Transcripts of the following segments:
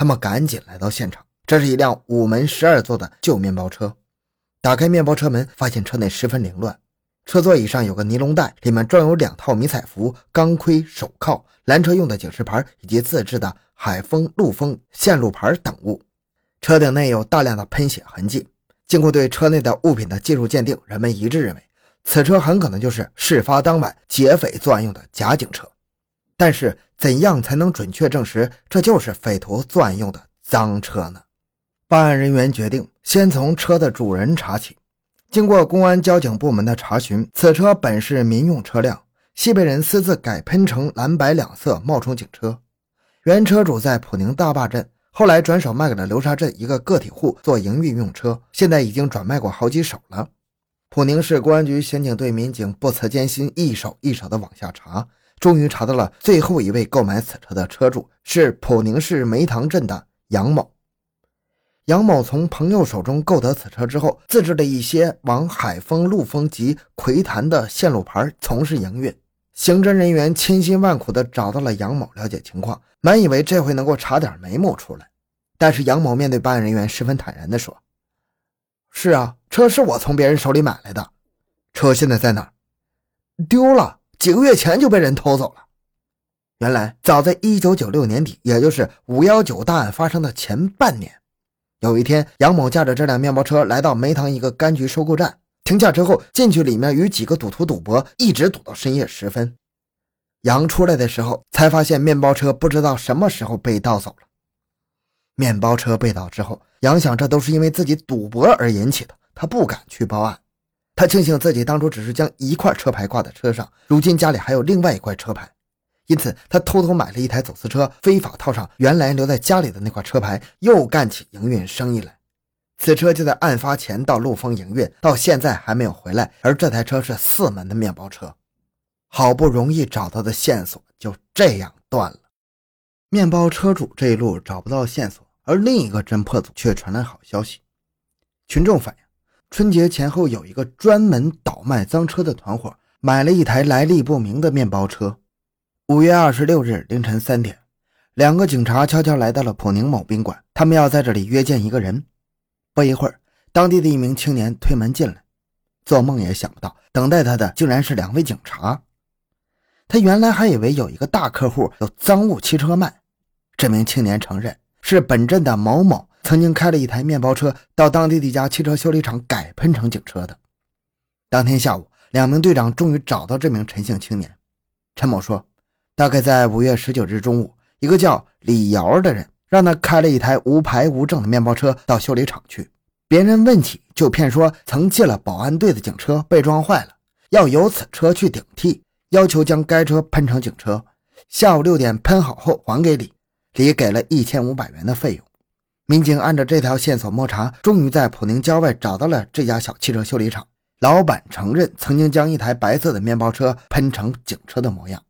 他们赶紧来到现场，这是一辆五门十二座的旧面包车。打开面包车门，发现车内十分凌乱。车座椅上有个尼龙袋，里面装有两套迷彩服、钢盔、手铐、拦车用的警示牌以及自制的海风、陆风线路牌等物。车顶内有大量的喷血痕迹。经过对车内的物品的技术鉴定，人们一致认为此车很可能就是事发当晚劫匪作案用的假警车。但是，怎样才能准确证实这就是匪徒作案用的赃车呢？办案人员决定先从车的主人查起。经过公安交警部门的查询，此车本是民用车辆，系被人私自改喷成蓝白两色，冒充警车。原车主在普宁大坝镇，后来转手卖给了流沙镇一个个体户做营运用车，现在已经转卖过好几手了。普宁市公安局刑警队民警不辞艰辛，一手一手的往下查，终于查到了最后一位购买此车的车主，是普宁市梅塘镇的杨某。杨某从朋友手中购得此车之后，自制了一些往海丰、陆丰及葵潭的线路牌，从事营运。刑侦人员千辛万苦地找到了杨某，了解情况，满以为这回能够查点眉目出来。但是杨某面对办案人员，十分坦然地说：“是啊，车是我从别人手里买来的，车现在在哪？丢了，几个月前就被人偷走了。原来，早在一九九六年底，也就是五幺九大案发生的前半年。”有一天，杨某驾着这辆面包车来到梅塘一个柑橘收购站，停下车后进去里面与几个赌徒赌博，一直赌到深夜时分。杨出来的时候才发现面包车不知道什么时候被盗走了。面包车被盗之后，杨想这都是因为自己赌博而引起的，他不敢去报案。他庆幸自己当初只是将一块车牌挂在车上，如今家里还有另外一块车牌。因此，他偷偷买了一台走私车，非法套上原来留在家里的那块车牌，又干起营运生意来。此车就在案发前到陆丰营运，到现在还没有回来。而这台车是四门的面包车，好不容易找到的线索就这样断了。面包车主这一路找不到线索，而另一个侦破组却传来好消息。群众反映，春节前后有一个专门倒卖赃车的团伙，买了一台来历不明的面包车。五月二十六日凌晨三点，两个警察悄悄来到了普宁某宾馆，他们要在这里约见一个人。不一会儿，当地的一名青年推门进来，做梦也想不到，等待他的竟然是两位警察。他原来还以为有一个大客户有赃物汽车卖。这名青年承认是本镇的某某曾经开了一台面包车到当地的一家汽车修理厂改喷成警车的。当天下午，两名队长终于找到这名陈姓青年。陈某说。大概在五月十九日中午，一个叫李瑶的人让他开了一台无牌无证的面包车到修理厂去。别人问起，就骗说曾借了保安队的警车被撞坏了，要由此车去顶替，要求将该车喷成警车。下午六点喷好后还给李，李给了一千五百元的费用。民警按照这条线索摸查，终于在普宁郊外找到了这家小汽车修理厂。老板承认曾经将一台白色的面包车喷成警车的模样。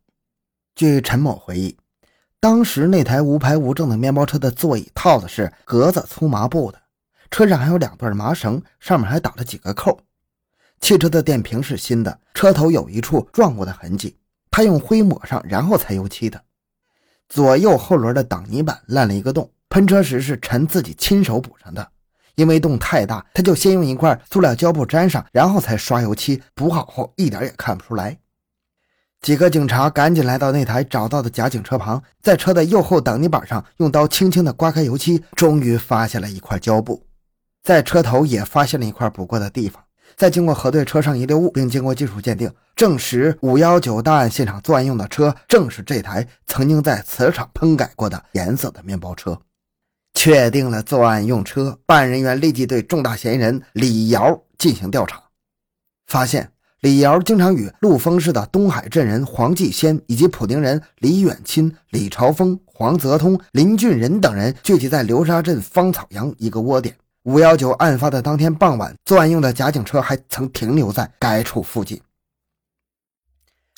据陈某回忆，当时那台无牌无证的面包车的座椅套子是格子粗麻布的，车上还有两段麻绳，上面还打了几个扣。汽车的电瓶是新的，车头有一处撞过的痕迹，他用灰抹上，然后才油漆的。左右后轮的挡泥板烂了一个洞，喷车时是陈自己亲手补上的，因为洞太大，他就先用一块塑料胶布粘上，然后才刷油漆。补好后一点也看不出来。几个警察赶紧来到那台找到的假警车旁，在车的右后挡泥板上用刀轻轻地刮开油漆，终于发现了一块胶布。在车头也发现了一块补过的地方。再经过核对车上遗留物，并经过技术鉴定，证实五幺九大案现场作案用的车正是这台曾经在此场喷改过的颜色的面包车。确定了作案用车，办案人员立即对重大嫌疑人李瑶进行调查，发现。李瑶经常与陆丰市的东海镇人黄继先以及普宁人李远钦、李朝峰、黄泽通、林俊仁等人聚集在流沙镇芳草洋一个窝点。五幺九案发的当天傍晚，作案用的假警车还曾停留在该处附近。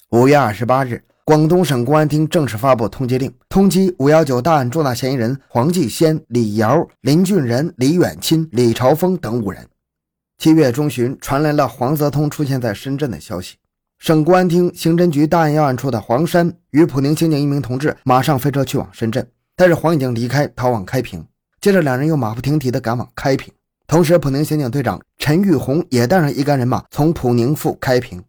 五月二十八日，广东省公安厅正式发布通缉令，通缉五幺九大案重大嫌疑人黄继先、李瑶、林俊仁、李远钦、李朝峰等五人。七月中旬，传来了黄泽通出现在深圳的消息。省公安厅刑侦局大案要案处的黄山与普宁刑警一名同志马上飞车去往深圳。但是黄已经离开，逃往开平。接着，两人又马不停蹄地赶往开平。同时，普宁刑警队长陈玉红也带上一干人马从普宁赴开平。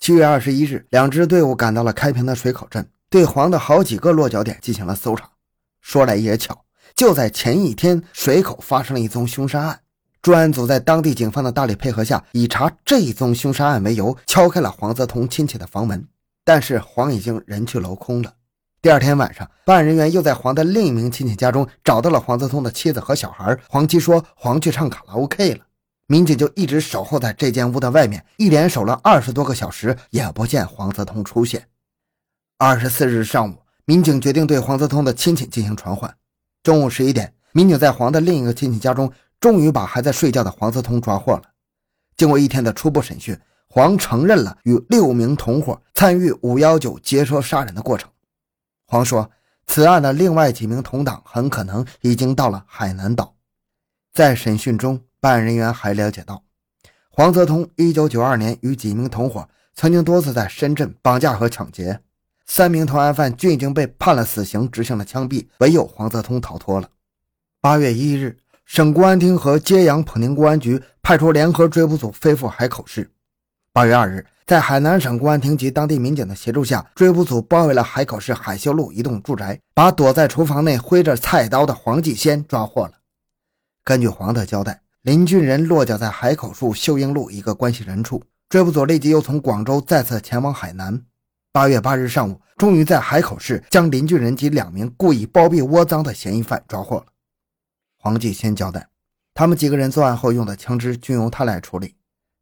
七月二十一日，两支队伍赶到了开平的水口镇，对黄的好几个落脚点进行了搜查。说来也巧，就在前一天，水口发生了一宗凶杀案。专案组在当地警方的大力配合下，以查这一宗凶杀案为由，敲开了黄泽通亲戚的房门。但是黄已经人去楼空了。第二天晚上，办案人员又在黄的另一名亲戚家中找到了黄泽通的妻子和小孩。黄七说黄去唱卡拉 OK 了，民警就一直守候在这间屋的外面，一连守了二十多个小时，也不见黄泽通出现。二十四日上午，民警决定对黄泽通的亲戚进行传唤。中午十一点，民警在黄的另一个亲戚家中，终于把还在睡觉的黄泽通抓获了。经过一天的初步审讯，黄承认了与六名同伙参与五幺九劫车杀人的过程。黄说：“此案的另外几名同党很可能已经到了海南岛。”在审讯中，办案人员还了解到，黄泽通1992年与几名同伙曾经多次在深圳绑架和抢劫，三名同案犯均已经被判了死刑，执行了枪毙，唯有黄泽通逃脱了。8月1日，省公安厅和揭阳普宁公安局派出联合追捕组飞赴海口市。8月2日。在海南省公安厅及当地民警的协助下，追捕组包围了海口市海秀路一栋住宅，把躲在厨房内挥着菜刀的黄继先抓获了。根据黄的交代，林俊仁落脚在海口市秀英路一个关系人处。追捕组立即又从广州再次前往海南。八月八日上午，终于在海口市将林俊仁及两名故意包庇窝赃的嫌疑犯抓获了。黄继先交代，他们几个人作案后用的枪支均由他来处理。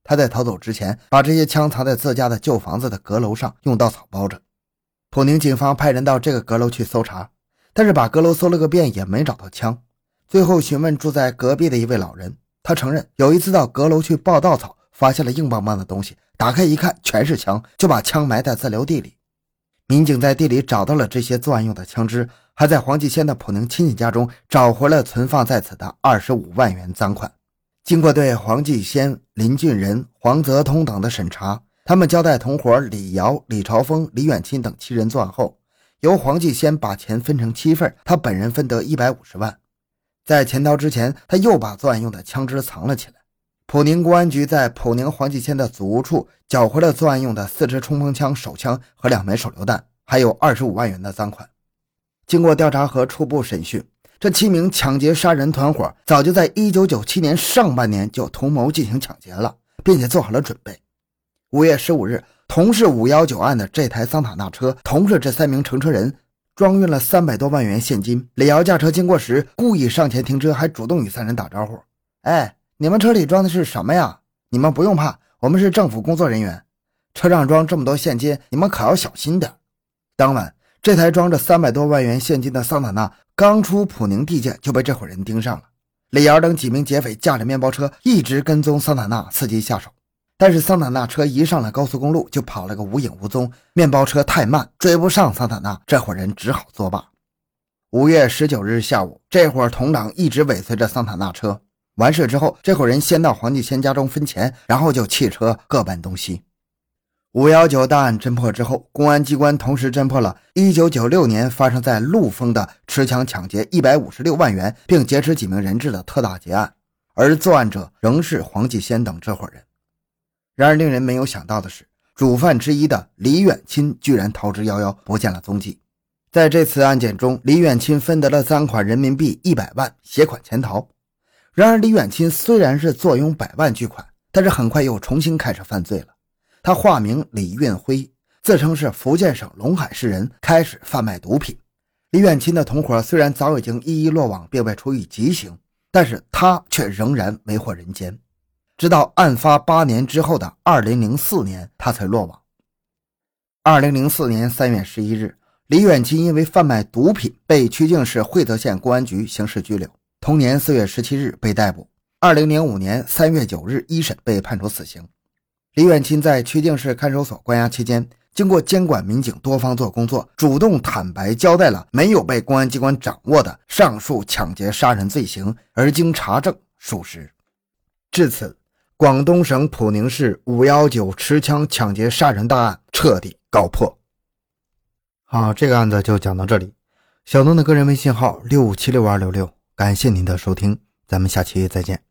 他在逃走之前，把这些枪藏在自家的旧房子的阁楼上，用稻草包着。普宁警方派人到这个阁楼去搜查，但是把阁楼搜了个遍，也没找到枪。最后询问住在隔壁的一位老人，他承认有一次到阁楼去抱稻草，发现了硬邦邦的东西，打开一看，全是枪，就把枪埋在自留地里。民警在地里找到了这些作案用的枪支，还在黄继先的普宁亲戚家中找回了存放在此的二十五万元赃款。经过对黄继先、林俊仁、黄泽通等的审查，他们交代同伙李瑶、李朝峰、李远钦等七人作案后，由黄继先把钱分成七份，他本人分得一百五十万。在潜逃之前，他又把作案用的枪支藏了起来。普宁公安局在普宁黄继先的祖屋处缴回了作案用的四支冲锋枪、手枪和两枚手榴弹，还有二十五万元的赃款。经过调查和初步审讯。这七名抢劫杀人团伙早就在1997年上半年就同谋进行抢劫了，并且做好了准备。5月15日，同是519案的这台桑塔纳车，同是这三名乘车人，装运了三百多万元现金。李瑶驾车经过时，故意上前停车，还主动与三人打招呼：“哎，你们车里装的是什么呀？你们不用怕，我们是政府工作人员。车上装这么多现金，你们可要小心点。”当晚，这台装着三百多万元现金的桑塔纳。刚出普宁地界就被这伙人盯上了。李瑶等几名劫匪驾着面包车一直跟踪桑塔纳，伺机下手。但是桑塔纳车一上了高速公路就跑了个无影无踪，面包车太慢，追不上桑塔纳，这伙人只好作罢。五月十九日下午，这伙同党一直尾随着桑塔纳车。完事之后，这伙人先到黄继先家中分钱，然后就弃车各奔东西。五幺九大案侦破之后，公安机关同时侦破了1996年发生在陆丰的持枪抢劫156万元并劫持几名人质的特大劫案，而作案者仍是黄继先等这伙人。然而，令人没有想到的是，主犯之一的李远钦居然逃之夭夭，不见了踪迹。在这次案件中，李远钦分得了赃款人民币一百万，携款潜逃。然而，李远钦虽然是坐拥百万巨款，但是很快又重新开始犯罪了。他化名李运辉，自称是福建省龙海市人，开始贩卖毒品。李远钦的同伙虽然早已经一一落网，并被处以极刑，但是他却仍然为祸人间。直到案发八年之后的二零零四年，他才落网。二零零四年三月十一日，李远清因为贩卖毒品被曲靖市会泽县公安局刑事拘留。同年四月十七日被逮捕。二零零五年三月九日一审被判处死刑。李远钦在曲靖市看守所关押期间，经过监管民警多方做工作，主动坦白交代了没有被公安机关掌握的上述抢劫杀人罪行，而经查证属实。至此，广东省普宁市五幺九持枪抢劫杀人大案彻底告破。好，这个案子就讲到这里。小东的个人微信号六五七六二六六，感谢您的收听，咱们下期再见。